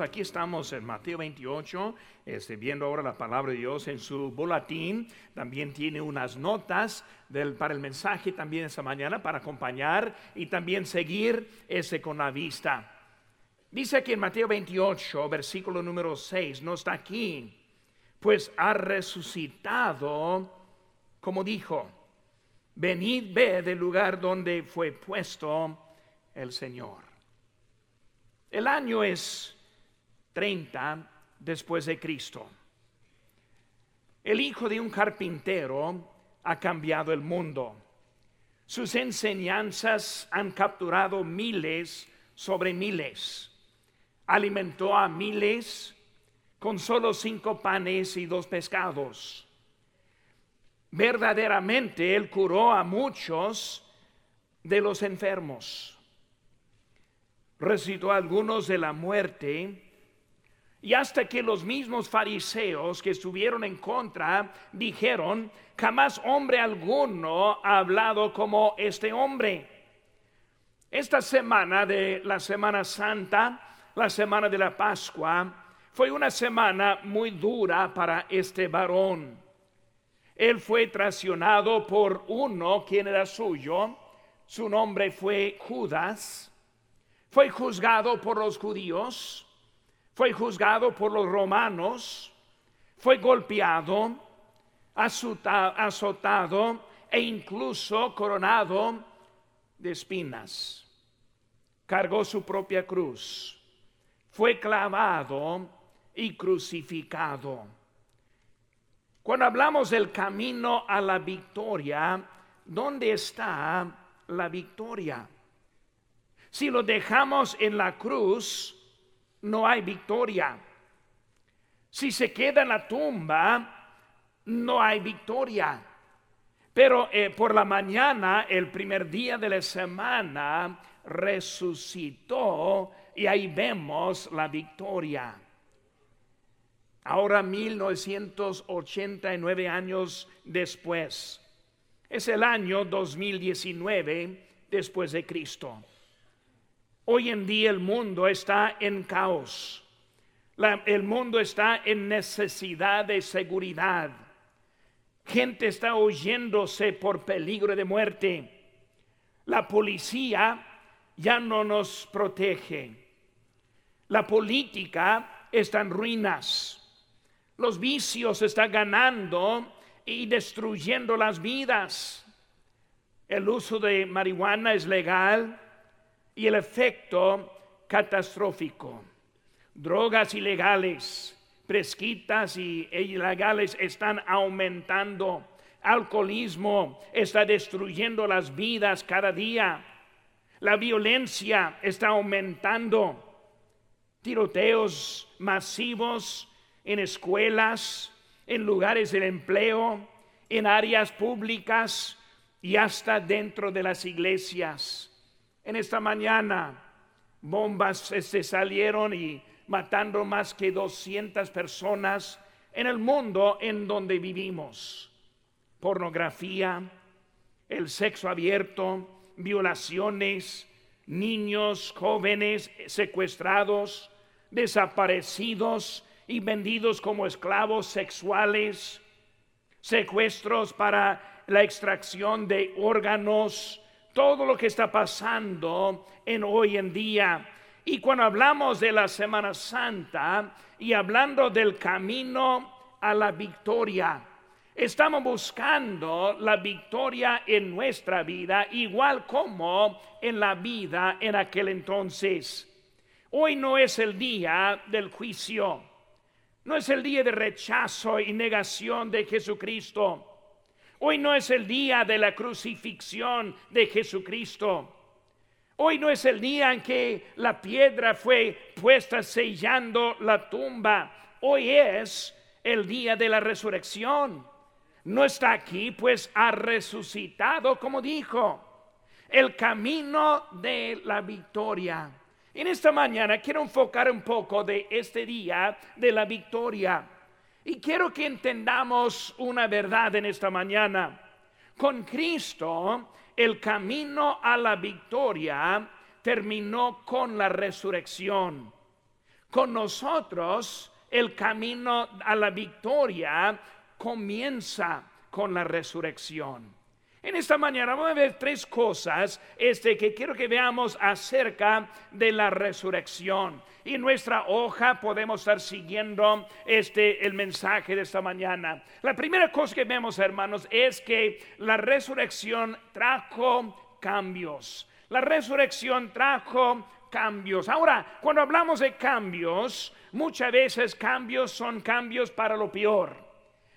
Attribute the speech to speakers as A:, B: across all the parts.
A: Aquí estamos en Mateo 28, este, viendo ahora la palabra de Dios en su boletín. También tiene unas notas del, para el mensaje también esta mañana para acompañar y también seguir ese con la vista. Dice que en Mateo 28, versículo número 6, no está aquí, pues ha resucitado como dijo, venid, ve del lugar donde fue puesto el Señor. El año es 30 después de Cristo. El hijo de un carpintero ha cambiado el mundo. Sus enseñanzas han capturado miles sobre miles. Alimentó a miles con solo cinco panes y dos pescados. Verdaderamente él curó a muchos de los enfermos. Resucitó a algunos de la muerte y hasta que los mismos fariseos que estuvieron en contra dijeron, jamás hombre alguno ha hablado como este hombre. Esta semana de la Semana Santa, la semana de la Pascua, fue una semana muy dura para este varón. Él fue traicionado por uno quien era suyo, su nombre fue Judas, fue juzgado por los judíos, fue juzgado por los romanos, fue golpeado, azotado e incluso coronado de espinas. Cargó su propia cruz, fue clavado y crucificado. Cuando hablamos del camino a la victoria, ¿dónde está la victoria? Si lo dejamos en la cruz, no hay victoria. Si se queda en la tumba, no hay victoria. Pero eh, por la mañana, el primer día de la semana, resucitó y ahí vemos la victoria. Ahora 1989 años después, es el año 2019 después de Cristo. Hoy en día el mundo está en caos. el mundo está en necesidad de seguridad. Gente está huyéndose por peligro de muerte. La policía ya no nos protege. La política está en ruinas. Los vicios están ganando y destruyendo las vidas. El uso de marihuana es legal y el efecto catastrófico. Drogas ilegales, presquitas y ilegales están aumentando. Alcoholismo está destruyendo las vidas cada día. La violencia está aumentando. Tiroteos masivos en escuelas, en lugares de empleo, en áreas públicas y hasta dentro de las iglesias. En esta mañana bombas se salieron y matando más que 200 personas en el mundo en donde vivimos. Pornografía, el sexo abierto, violaciones, niños, jóvenes secuestrados, desaparecidos y vendidos como esclavos sexuales, secuestros para la extracción de órganos, todo lo que está pasando en hoy en día. Y cuando hablamos de la Semana Santa y hablando del camino a la victoria, estamos buscando la victoria en nuestra vida, igual como en la vida en aquel entonces. Hoy no es el día del juicio, no es el día de rechazo y negación de Jesucristo. Hoy no es el día de la crucifixión de Jesucristo. Hoy no es el día en que la piedra fue puesta sellando la tumba. Hoy es el día de la resurrección. No está aquí, pues ha resucitado, como dijo, el camino de la victoria. En esta mañana quiero enfocar un poco de este día de la victoria. Y quiero que entendamos una verdad en esta mañana. Con Cristo, el camino a la victoria terminó con la resurrección. con nosotros el camino a la victoria comienza con la resurrección. En esta mañana vamos a ver tres cosas este, que quiero que veamos acerca de la resurrección. Y en nuestra hoja podemos estar siguiendo este, el mensaje de esta mañana. La primera cosa que vemos, hermanos, es que la resurrección trajo cambios. La resurrección trajo cambios. Ahora, cuando hablamos de cambios, muchas veces cambios son cambios para lo peor.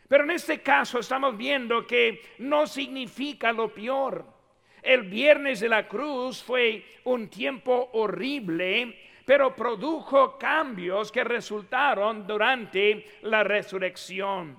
A: Pero en este caso estamos viendo que no significa lo peor. El viernes de la cruz fue un tiempo horrible, pero produjo cambios que resultaron durante la resurrección.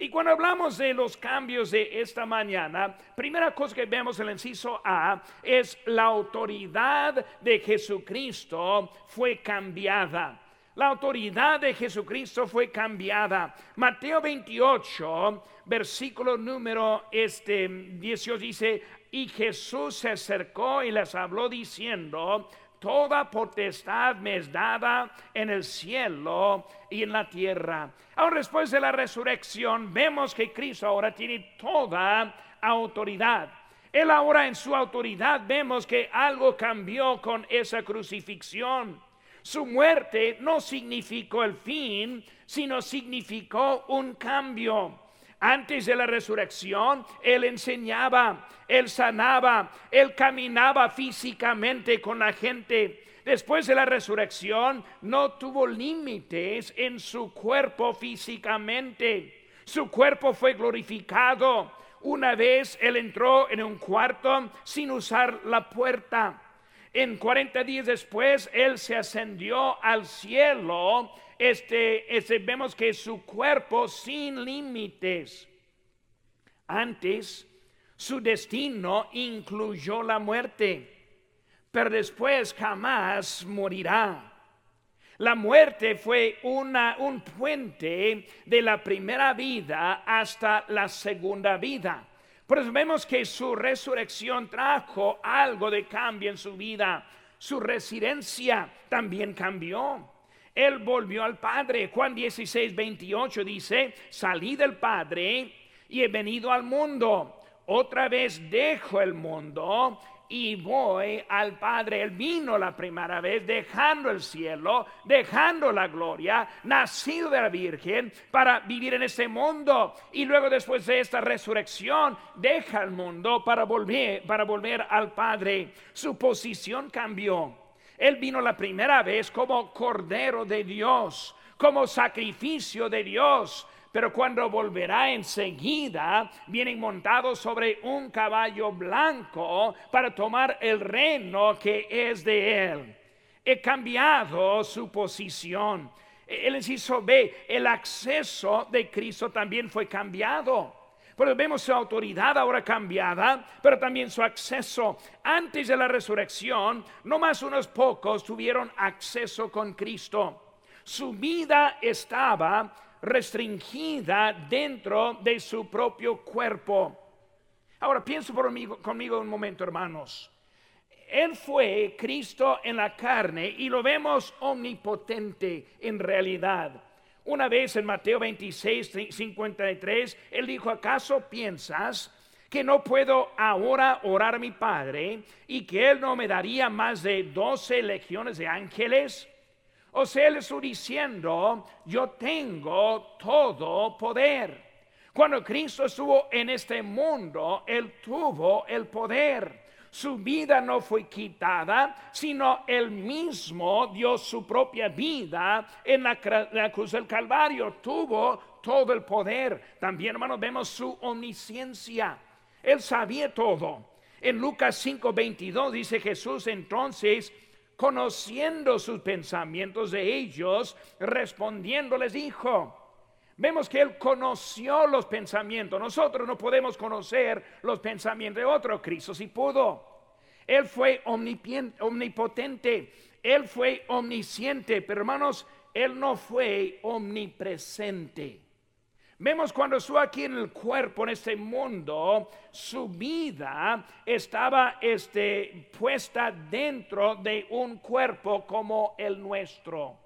A: Y cuando hablamos de los cambios de esta mañana, primera cosa que vemos en el inciso A es la autoridad de Jesucristo fue cambiada. La autoridad de Jesucristo fue cambiada. Mateo 28, versículo número este 18 dice, y Jesús se acercó y les habló diciendo, toda potestad me es dada en el cielo y en la tierra. Ahora después de la resurrección vemos que Cristo ahora tiene toda autoridad. Él ahora en su autoridad vemos que algo cambió con esa crucifixión. Su muerte no significó el fin, sino significó un cambio. Antes de la resurrección, Él enseñaba, Él sanaba, Él caminaba físicamente con la gente. Después de la resurrección, no tuvo límites en su cuerpo físicamente. Su cuerpo fue glorificado. Una vez Él entró en un cuarto sin usar la puerta. En 40 días después, Él se ascendió al cielo. Este, este, vemos que su cuerpo sin límites. Antes, su destino incluyó la muerte, pero después jamás morirá. La muerte fue una, un puente de la primera vida hasta la segunda vida. Por eso vemos que su resurrección trajo algo de cambio en su vida. Su residencia también cambió. Él volvió al Padre. Juan 16, 28 dice, salí del Padre y he venido al mundo. Otra vez dejo el mundo y voy al Padre. Él vino la primera vez dejando el cielo, dejando la gloria, nacido de la Virgen para vivir en este mundo. Y luego después de esta resurrección, deja el mundo para volver, para volver al Padre. Su posición cambió. Él vino la primera vez como Cordero de Dios, como sacrificio de Dios pero cuando volverá enseguida, vienen montados sobre un caballo blanco para tomar el reino que es de él. He cambiado su posición. El inciso B, el acceso de Cristo también fue cambiado. Pero vemos su autoridad ahora cambiada, pero también su acceso. Antes de la resurrección, no más unos pocos tuvieron acceso con Cristo. Su vida estaba restringida dentro de su propio cuerpo. Ahora pienso por conmigo un momento, hermanos. Él fue Cristo en la carne y lo vemos omnipotente en realidad. Una vez en Mateo 26, 53, él dijo, ¿acaso piensas que no puedo ahora orar a mi Padre y que Él no me daría más de doce legiones de ángeles? O sea, él está diciendo, yo tengo todo poder. Cuando Cristo estuvo en este mundo, Él tuvo el poder. Su vida no fue quitada, sino Él mismo dio su propia vida en la, cruz del Calvario. Tuvo todo el poder. También, hermanos, vemos su omnisciencia. Él sabía todo. En Lucas 5:22 dice Jesús entonces, conociendo sus pensamientos de ellos, respondiendo les dijo, vemos que él conoció los pensamientos, nosotros no podemos conocer los pensamientos de otro, Cristo sí pudo. Él fue omnipotente, él fue omnisciente, pero hermanos, él no fue omnipresente. Vemos cuando estuvo aquí en el cuerpo, en este mundo, su vida estaba este, puesta dentro de un cuerpo como el nuestro.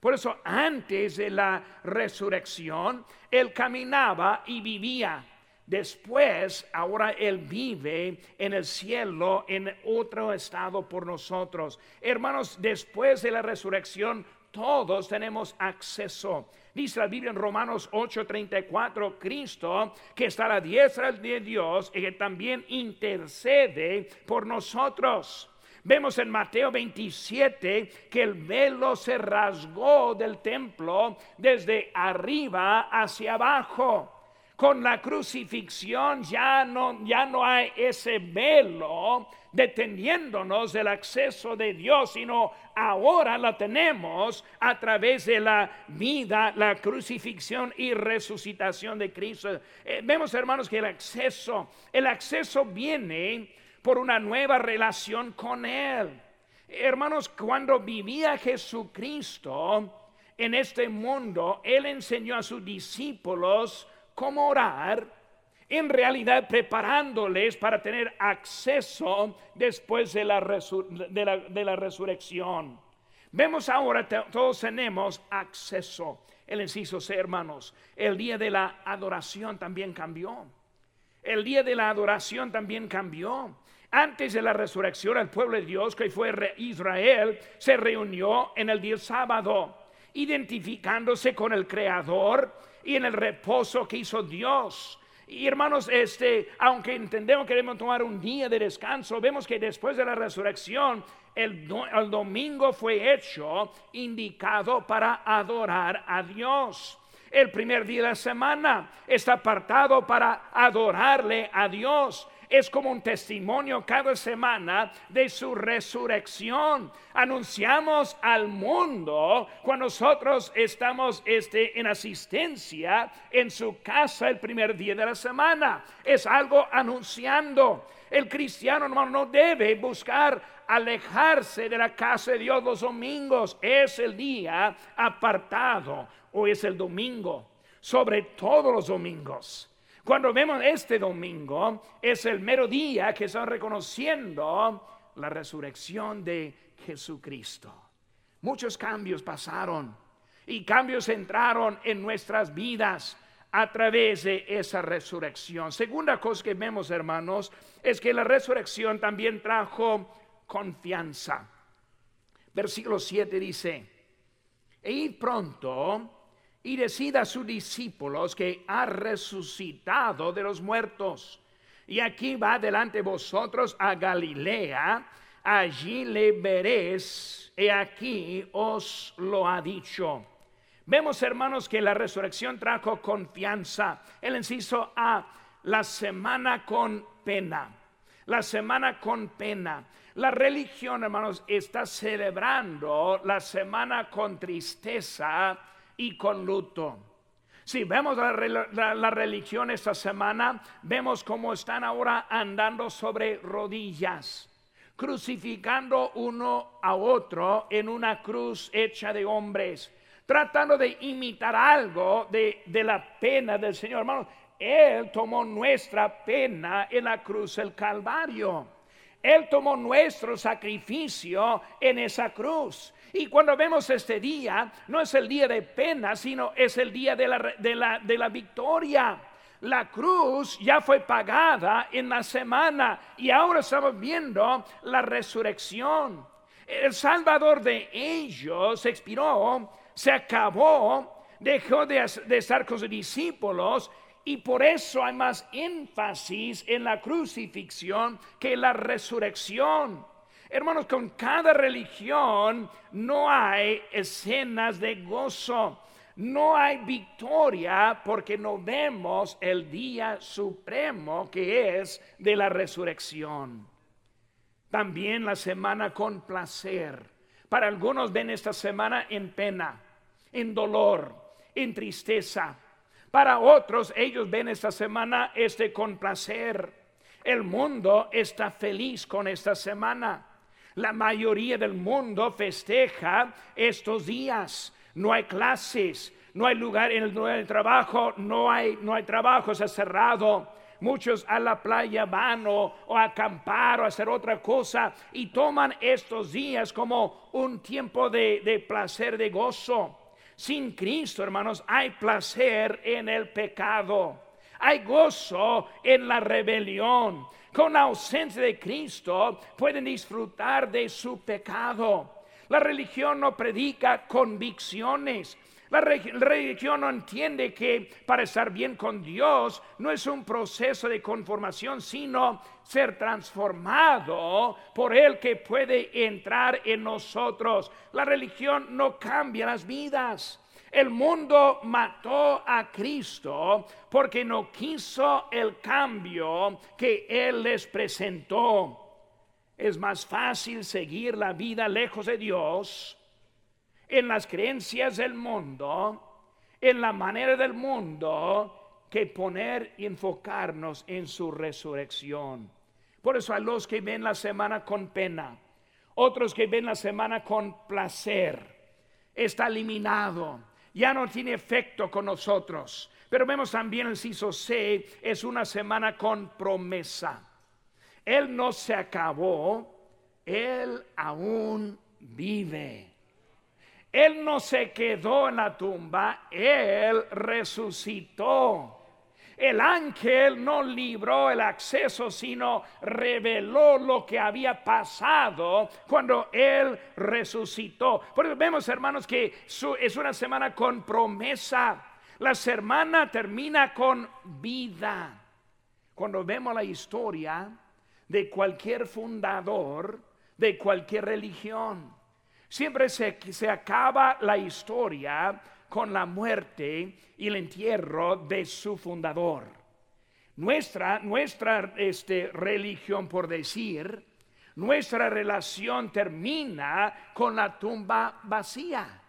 A: Por eso antes de la resurrección, Él caminaba y vivía. Después, ahora Él vive en el cielo, en otro estado por nosotros. Hermanos, después de la resurrección, todos tenemos acceso. Dice la Biblia en Romanos 8:34, Cristo que está a la diestra de Dios y que también intercede por nosotros. Vemos en Mateo 27 que el velo se rasgó del templo desde arriba hacia abajo. Con la crucifixión ya no, ya no hay ese velo deteniéndonos del acceso de Dios, sino ahora la tenemos a través de la vida, la crucifixión y resucitación de Cristo. Eh, vemos, hermanos, que el acceso, el acceso viene por una nueva relación con Él. Hermanos, cuando vivía Jesucristo en este mundo, Él enseñó a sus discípulos cómo orar, en realidad preparándoles para tener acceso después de la, resurrección. Vemos ahora, todos tenemos acceso. El inciso hermanos, el día de la adoración también cambió. El día de la adoración también cambió. Antes de la resurrección, el pueblo de Dios, que fue Israel, se reunió en el día sábado, identificándose con el Creador y en el reposo que hizo Dios. Y hermanos, este, aunque entendemos que debemos tomar un día de descanso, vemos que después de la resurrección, el, domingo fue hecho indicado para adorar a Dios. El primer día de la semana está apartado para adorarle a Dios es como un testimonio cada semana de su resurrección. Anunciamos al mundo cuando nosotros estamos este, en asistencia en su casa el primer día de la semana. Es algo anunciando. El cristiano hermano no debe buscar alejarse de la casa de Dios los domingos. Es el día apartado o es el domingo, sobre todos los domingos. Cuando vemos este domingo, es el mero día que están reconociendo la resurrección de Jesucristo. Muchos cambios pasaron y cambios entraron en nuestras vidas a través de esa resurrección. Segunda cosa que vemos, hermanos, es que la resurrección también trajo confianza. Versículo 7 dice, e ir pronto y decida a sus discípulos que ha resucitado de los muertos. Y aquí va delante vosotros a Galilea, allí le veréis, y aquí os lo ha dicho. Vemos, hermanos, que la resurrección trajo confianza. El inciso A, la semana con pena. La semana con pena. La religión, hermanos, está celebrando la semana con tristeza y con luto. Si vemos la, religión esta semana, vemos cómo están ahora andando sobre rodillas, crucificando uno a otro en una cruz hecha de hombres, tratando de imitar algo de, de la pena del Señor. Hermanos, Él tomó nuestra pena en la cruz del Calvario. Él tomó nuestro sacrificio en esa cruz. Y cuando vemos este día, no es el día de pena, sino es el día de la, de la, de la victoria. La cruz ya fue pagada en la semana y ahora estamos viendo la resurrección. El Salvador de ellos expiró, se acabó, dejó de, de estar con sus discípulos y por eso hay más énfasis en la crucifixión que la resurrección. Hermanos, con cada religión no hay escenas de gozo, no hay victoria porque no vemos el día supremo que es de la resurrección. También la semana con placer. Para algunos ven esta semana en pena, en dolor, en tristeza. Para otros ellos ven esta semana este con placer. El mundo está feliz con esta semana. La mayoría del mundo festeja estos días. No hay clases, no hay lugar en el, trabajo, no hay, no hay trabajo, cerrado. muchos a la playa van o, a acampar o a hacer otra cosa y toman estos días como un tiempo de, de placer, de gozo. Sin Cristo, hermanos, hay placer en el pecado. Hay gozo en la rebelión. Con la ausencia de Cristo pueden disfrutar de su pecado. La religión no predica convicciones. La religión no entiende que para estar bien con Dios no es un proceso de conformación, sino ser transformado por el que puede entrar en nosotros. La religión no cambia las vidas. El mundo mató a Cristo porque no quiso el cambio que Él les presentó. Es más fácil seguir la vida lejos de Dios, en las creencias del mundo, en la manera del mundo, que poner y enfocarnos en su resurrección. Por eso a los que ven la semana con pena, otros que ven la semana con placer, está eliminado ya no tiene efecto con nosotros. Pero vemos también el CISO C, es una semana con promesa. Él no se acabó, Él aún vive. Él no se quedó en la tumba, Él resucitó. El ángel no libró el acceso, sino reveló lo que había pasado cuando Él resucitó. Por eso vemos, hermanos, que es una semana con promesa. La semana termina con vida. Cuando vemos la historia de cualquier fundador, de cualquier religión, siempre se, se acaba la historia con la muerte y el entierro de su fundador. Nuestra, nuestra este, religión, por decir, nuestra relación termina con la tumba vacía.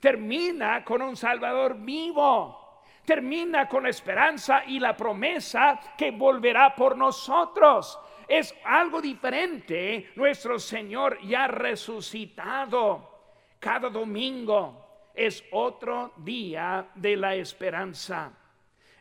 A: Termina con un Salvador vivo. Termina con la esperanza y la promesa que volverá por nosotros. Es algo diferente. Nuestro Señor ya resucitado. Cada domingo es otro día de la esperanza.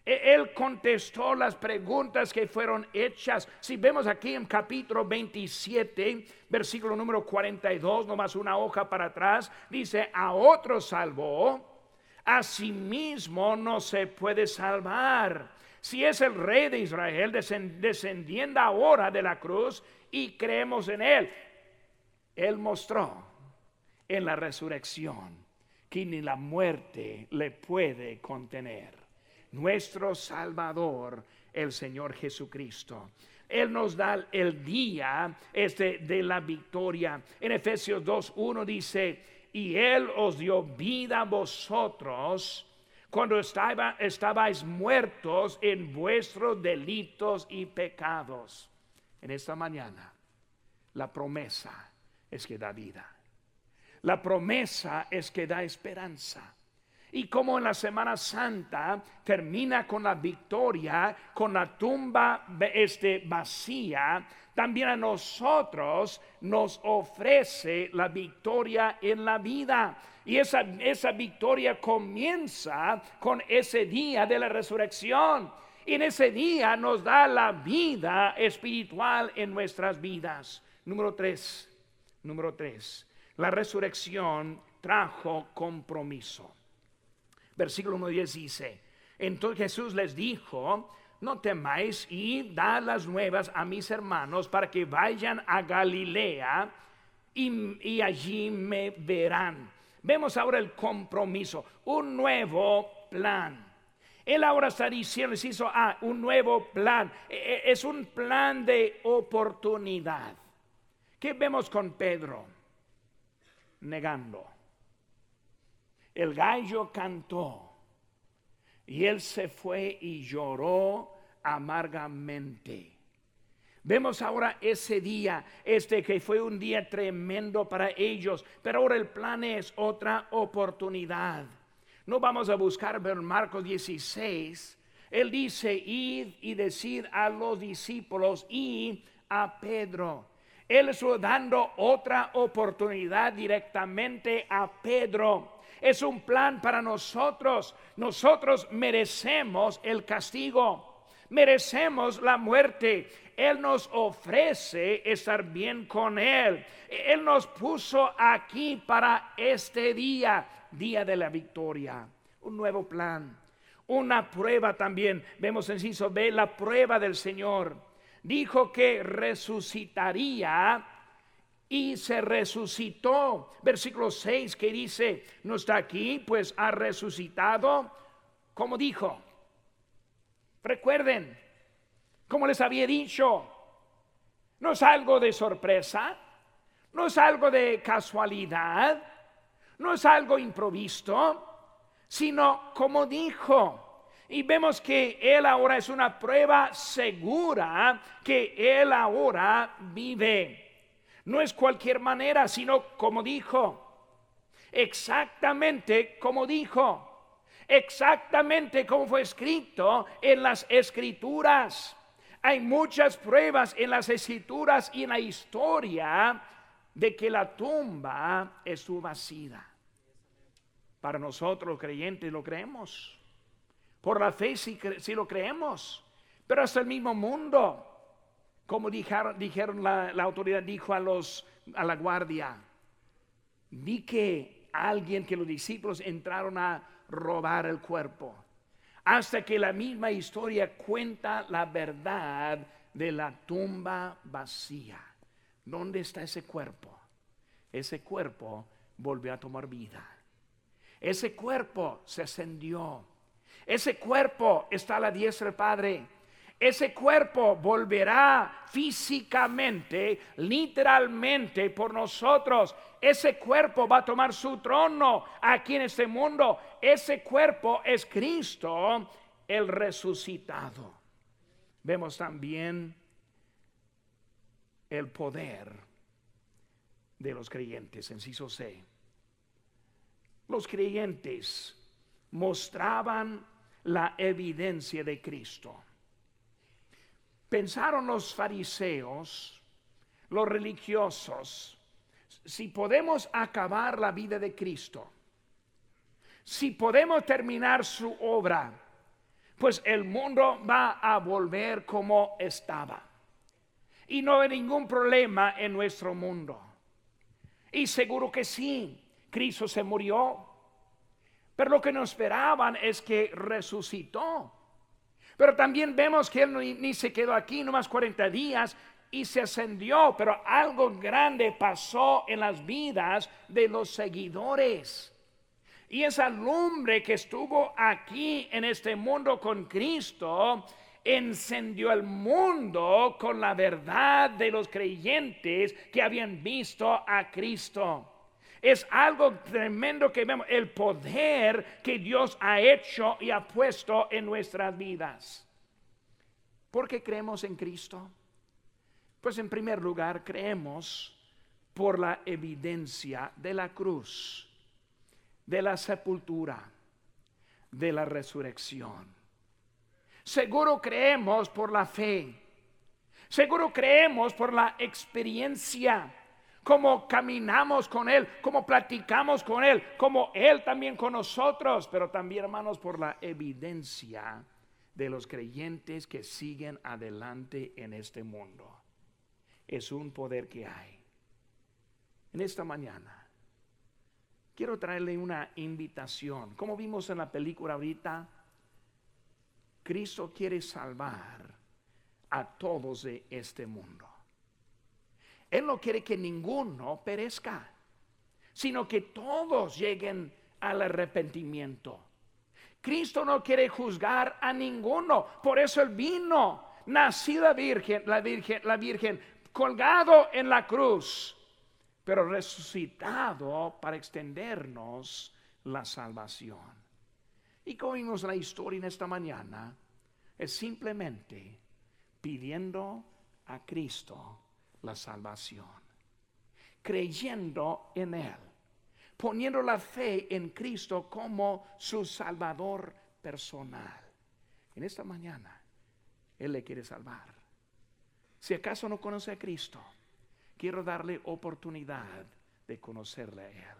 A: E, él contestó las preguntas que fueron hechas. Si vemos aquí en capítulo 27, versículo número 42, nomás una hoja para atrás, dice, a otro salvó, a sí mismo no se puede salvar. Si es el rey de Israel, descendiendo ahora de la cruz y creemos en él. Él mostró en la resurrección que ni la muerte le puede contener. Nuestro Salvador, el Señor Jesucristo. Él nos da el día este de la victoria. En Efesios 2:1 dice, "Y él os dio vida a vosotros cuando estaba, estabais muertos en vuestros delitos y pecados." En esta mañana la promesa es que da vida. La promesa es que da esperanza. Y como en la Semana Santa termina con la victoria, con la tumba este, vacía, también a nosotros nos ofrece la victoria en la vida. Y esa, esa victoria comienza con ese día de la resurrección. Y en ese día nos da la vida espiritual en nuestras vidas. Número tres. Número tres la resurrección trajo compromiso. Versículo 1.10 dice, entonces Jesús les dijo, no temáis y dad las nuevas a mis hermanos para que vayan a Galilea y, y, allí me verán. Vemos ahora el compromiso, un nuevo plan. Él ahora está diciendo, les hizo ah, un nuevo plan. E, e, es un plan de oportunidad. ¿Qué vemos con Pedro? negando. El gallo cantó y él se fue y lloró amargamente. Vemos ahora ese día, este que fue un día tremendo para ellos, pero ahora el plan es otra oportunidad. No vamos a buscar ver Marcos 16. Él dice, id y decir a los discípulos y a Pedro. Él está dando otra oportunidad directamente a Pedro. Es un plan para nosotros. Nosotros merecemos el castigo. merecemos la muerte. Él nos ofrece estar bien con Él. Él nos puso aquí para este día, día de la victoria. Un nuevo plan, una prueba también. Vemos en Ciso B la prueba del Señor. Dijo que resucitaría y se resucitó. Versículo 6 que dice, no está aquí, pues ha resucitado, como dijo. Recuerden, como les había dicho, no es algo de sorpresa, no es algo de casualidad, no es algo improvisto, sino como dijo. Y vemos que Él ahora es una prueba segura que Él ahora vive. No es cualquier manera, sino como dijo. Exactamente como dijo. Exactamente como fue escrito en las escrituras. Hay muchas pruebas en las escrituras y en la historia de que la tumba su vacía. Para nosotros creyentes lo creemos. Por la fe sí, lo creemos. Pero hasta el mismo mundo como dijeron, dijeron la, autoridad dijo a los a la guardia, vi que alguien que los discípulos entraron a robar el cuerpo. Hasta que la misma historia cuenta la verdad de la tumba vacía. ¿Dónde está ese cuerpo? Ese cuerpo volvió a tomar vida. Ese cuerpo se ascendió. Ese cuerpo está a la diestra del Padre ese cuerpo volverá físicamente, literalmente por nosotros. Ese cuerpo va a tomar su trono aquí en este mundo. Ese cuerpo es Cristo, el resucitado. Vemos también el poder de los creyentes, enciso C. Los creyentes mostraban la evidencia de Cristo. Pensaron los fariseos, los religiosos, si podemos acabar la vida de Cristo, si podemos terminar su obra, pues el mundo va a volver como estaba. Y no hay ningún problema en nuestro mundo. Y seguro que sí, Cristo se murió. Pero lo que nos esperaban es que resucitó. Pero también vemos que él ni, se quedó aquí nomás 40 días y se ascendió, pero algo grande pasó en las vidas de los seguidores. Y esa lumbre que estuvo aquí en este mundo con Cristo, encendió el mundo con la verdad de los creyentes que habían visto a Cristo. Es algo tremendo que vemos, el poder que Dios ha hecho y ha puesto en nuestras vidas. ¿Por qué creemos en Cristo? Pues en primer lugar creemos por la evidencia de la cruz, de la sepultura, de la resurrección. Seguro creemos por la fe. Seguro creemos por la experiencia cómo caminamos con Él, cómo platicamos con Él, como Él también con nosotros, pero también hermanos por la evidencia de los creyentes que siguen adelante en este mundo. Es un poder que hay. En esta mañana quiero traerle una invitación. Como vimos en la película ahorita, Cristo quiere salvar a todos de este mundo. Él no quiere que ninguno perezca, sino que todos lleguen al arrepentimiento. Cristo no quiere juzgar a ninguno, por eso él vino, nacida virgen, la virgen, la virgen, colgado en la cruz, pero resucitado para extendernos la salvación. Y como vimos la historia en esta mañana, es simplemente pidiendo a Cristo la salvación, creyendo en Él, poniendo la fe en Cristo como su Salvador personal. En esta mañana, Él le quiere salvar. Si acaso no conoce a Cristo, quiero darle oportunidad de conocerle a Él.